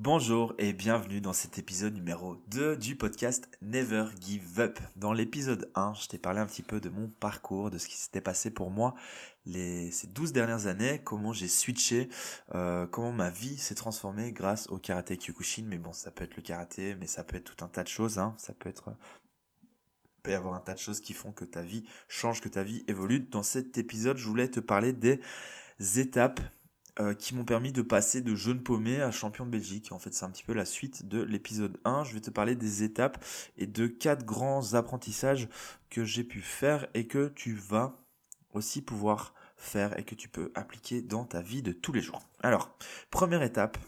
Bonjour et bienvenue dans cet épisode numéro 2 du podcast Never Give Up. Dans l'épisode 1, je t'ai parlé un petit peu de mon parcours, de ce qui s'était passé pour moi les, ces 12 dernières années, comment j'ai switché, euh, comment ma vie s'est transformée grâce au karaté Kyokushin. Mais bon, ça peut être le karaté, mais ça peut être tout un tas de choses. Hein. Ça peut être il peut y avoir un tas de choses qui font que ta vie change, que ta vie évolue. Dans cet épisode, je voulais te parler des étapes euh, qui m'ont permis de passer de jeune paumé à champion de Belgique. En fait, c'est un petit peu la suite de l'épisode 1. Je vais te parler des étapes et de quatre grands apprentissages que j'ai pu faire et que tu vas aussi pouvoir faire et que tu peux appliquer dans ta vie de tous les jours. Alors, première étape,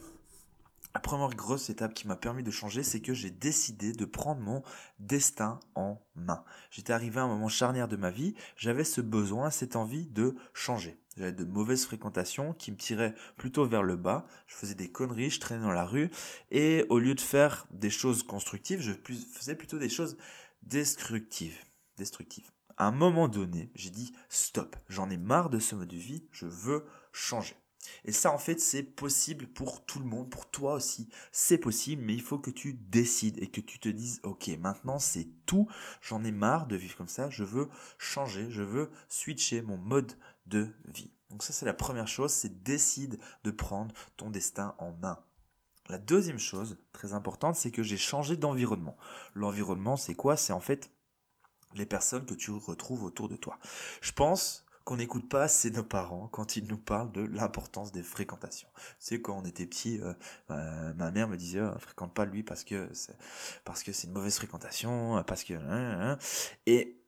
la première grosse étape qui m'a permis de changer, c'est que j'ai décidé de prendre mon destin en main. J'étais arrivé à un moment charnière de ma vie, j'avais ce besoin, cette envie de changer. J'avais de mauvaises fréquentations qui me tiraient plutôt vers le bas. Je faisais des conneries, je traînais dans la rue. Et au lieu de faire des choses constructives, je faisais plutôt des choses destructives. Destructives. À un moment donné, j'ai dit stop. J'en ai marre de ce mode de vie. Je veux changer. Et ça, en fait, c'est possible pour tout le monde, pour toi aussi. C'est possible, mais il faut que tu décides et que tu te dises, ok, maintenant c'est tout. J'en ai marre de vivre comme ça. Je veux changer. Je veux switcher mon mode de vie. Donc ça, c'est la première chose, c'est décide de prendre ton destin en main. La deuxième chose, très importante, c'est que j'ai changé d'environnement. L'environnement, c'est quoi? C'est en fait les personnes que tu retrouves autour de toi. Je pense qu'on n'écoute pas assez nos parents quand ils nous parlent de l'importance des fréquentations. C'est quand on était petit, euh, ma mère me disait oh, fréquente pas lui parce que c'est parce que c'est une mauvaise fréquentation, parce que hein, hein. et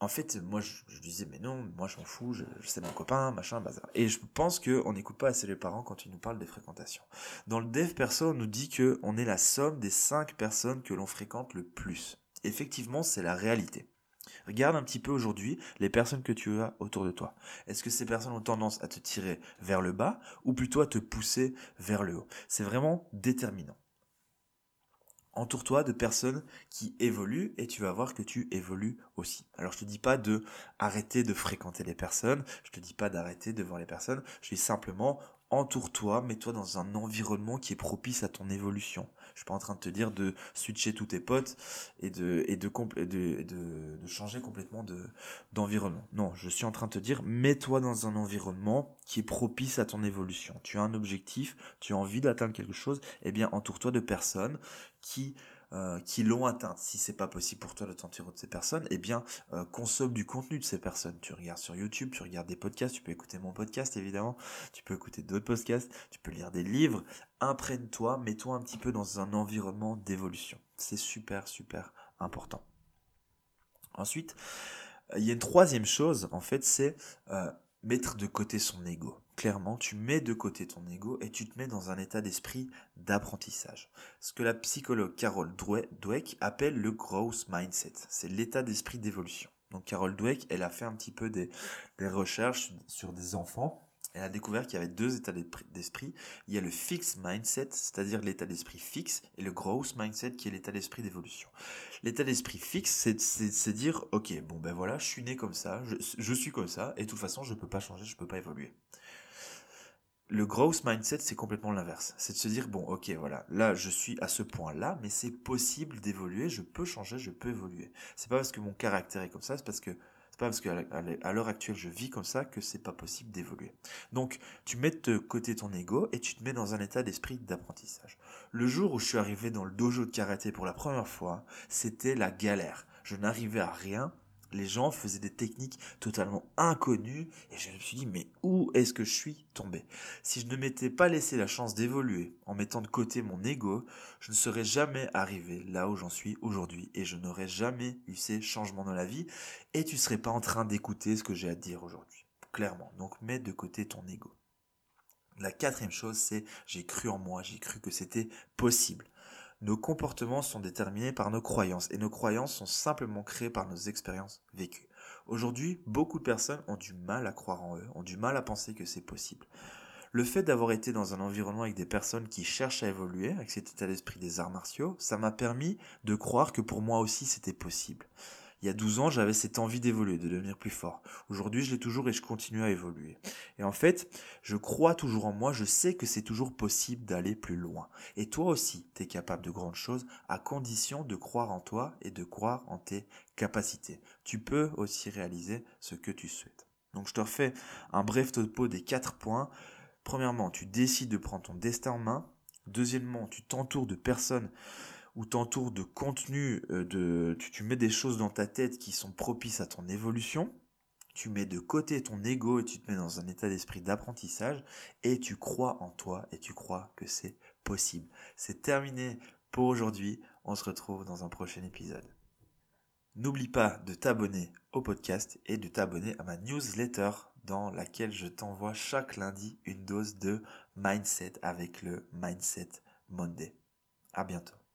en fait, moi, je, disais, mais non, moi, je m'en fous, je, sais mon copain, machin, bazar. Et je pense qu'on n'écoute pas assez les parents quand ils nous parlent des fréquentations. Dans le dev perso, on nous dit que on est la somme des cinq personnes que l'on fréquente le plus. Effectivement, c'est la réalité. Regarde un petit peu aujourd'hui les personnes que tu as autour de toi. Est-ce que ces personnes ont tendance à te tirer vers le bas ou plutôt à te pousser vers le haut? C'est vraiment déterminant. Entoure-toi de personnes qui évoluent et tu vas voir que tu évolues aussi. Alors je te dis pas de arrêter de fréquenter les personnes, je te dis pas d'arrêter de voir les personnes, je dis simplement entoure-toi, mets-toi dans un environnement qui est propice à ton évolution. Je suis pas en train de te dire de switcher tous tes potes et de et de, de, de, changer complètement de d'environnement. Non, je suis en train de te dire mets-toi dans un environnement qui est propice à ton évolution. Tu as un objectif, tu as envie d'atteindre quelque chose, eh bien entoure-toi de personnes qui euh, qui l'ont atteint. Si c'est pas possible pour toi de t'entourer de ces personnes, eh bien euh, consomme du contenu de ces personnes. Tu regardes sur YouTube, tu regardes des podcasts, tu peux écouter mon podcast évidemment, tu peux écouter d'autres podcasts, tu peux lire des livres. Imprègne-toi, mets-toi un petit peu dans un environnement d'évolution. C'est super super important. Ensuite, il y a une troisième chose en fait, c'est euh, mettre de côté son ego. Clairement, tu mets de côté ton ego et tu te mets dans un état d'esprit d'apprentissage. Ce que la psychologue Carol Dweck appelle le growth mindset. C'est l'état d'esprit d'évolution. Donc Carol Dweck, elle a fait un petit peu des, des recherches sur des enfants elle a découvert qu'il y avait deux états d'esprit. Il y a le fixed mindset, c'est-à-dire l'état d'esprit fixe, et le growth mindset, qui est l'état d'esprit d'évolution. L'état d'esprit fixe, c'est dire, ok, bon ben voilà, je suis né comme ça, je, je, suis comme ça, et de toute façon, je peux pas changer, je peux pas évoluer. Le growth mindset, c'est complètement l'inverse. C'est de se dire, bon, ok, voilà, là, je suis à ce point-là, mais c'est possible d'évoluer, je peux changer, je peux évoluer. C'est pas parce que mon caractère est comme ça, c'est parce que c'est pas parce qu'à l'heure actuelle je vis comme ça que c'est pas possible d'évoluer. Donc tu mets de côté ton ego et tu te mets dans un état d'esprit d'apprentissage. Le jour où je suis arrivé dans le dojo de karaté pour la première fois, c'était la galère. Je n'arrivais à rien les gens faisaient des techniques totalement inconnues et je me suis dit mais où est-ce que je suis tombé? Si je ne m'étais pas laissé la chance d'évoluer en mettant de côté mon ego, je ne serais jamais arrivé là où j'en suis aujourd'hui et je n'aurais jamais eu ces changements dans la vie et tu serais pas en train d'écouter ce que j'ai à dire aujourd'hui. Clairement. Donc mets de côté ton ego. La quatrième chose, c'est j'ai cru en moi, j'ai cru que c'était possible. Nos comportements sont déterminés par nos croyances et nos croyances sont simplement créées par nos expériences vécues. Aujourd'hui, beaucoup de personnes ont du mal à croire en eux, ont du mal à penser que c'est possible. Le fait d'avoir été dans un environnement avec des personnes qui cherchent à évoluer, avec cet état d'esprit des arts martiaux, ça m'a permis de croire que pour moi aussi c'était possible. Il y a 12 ans, j'avais cette envie d'évoluer, de devenir plus fort. Aujourd'hui, je l'ai toujours et je continue à évoluer. Et en fait, je crois toujours en moi, je sais que c'est toujours possible d'aller plus loin. Et toi aussi, tu es capable de grandes choses à condition de croire en toi et de croire en tes capacités. Tu peux aussi réaliser ce que tu souhaites. Donc je te refais un bref topo des quatre points. Premièrement, tu décides de prendre ton destin en main. Deuxièmement, tu t'entoures de personnes ou t'entoures de contenu, euh, de, tu, tu mets des choses dans ta tête qui sont propices à ton évolution. Tu mets de côté ton ego et tu te mets dans un état d'esprit d'apprentissage et tu crois en toi et tu crois que c'est possible. C'est terminé pour aujourd'hui. On se retrouve dans un prochain épisode. N'oublie pas de t'abonner au podcast et de t'abonner à ma newsletter dans laquelle je t'envoie chaque lundi une dose de mindset avec le Mindset Monday. À bientôt.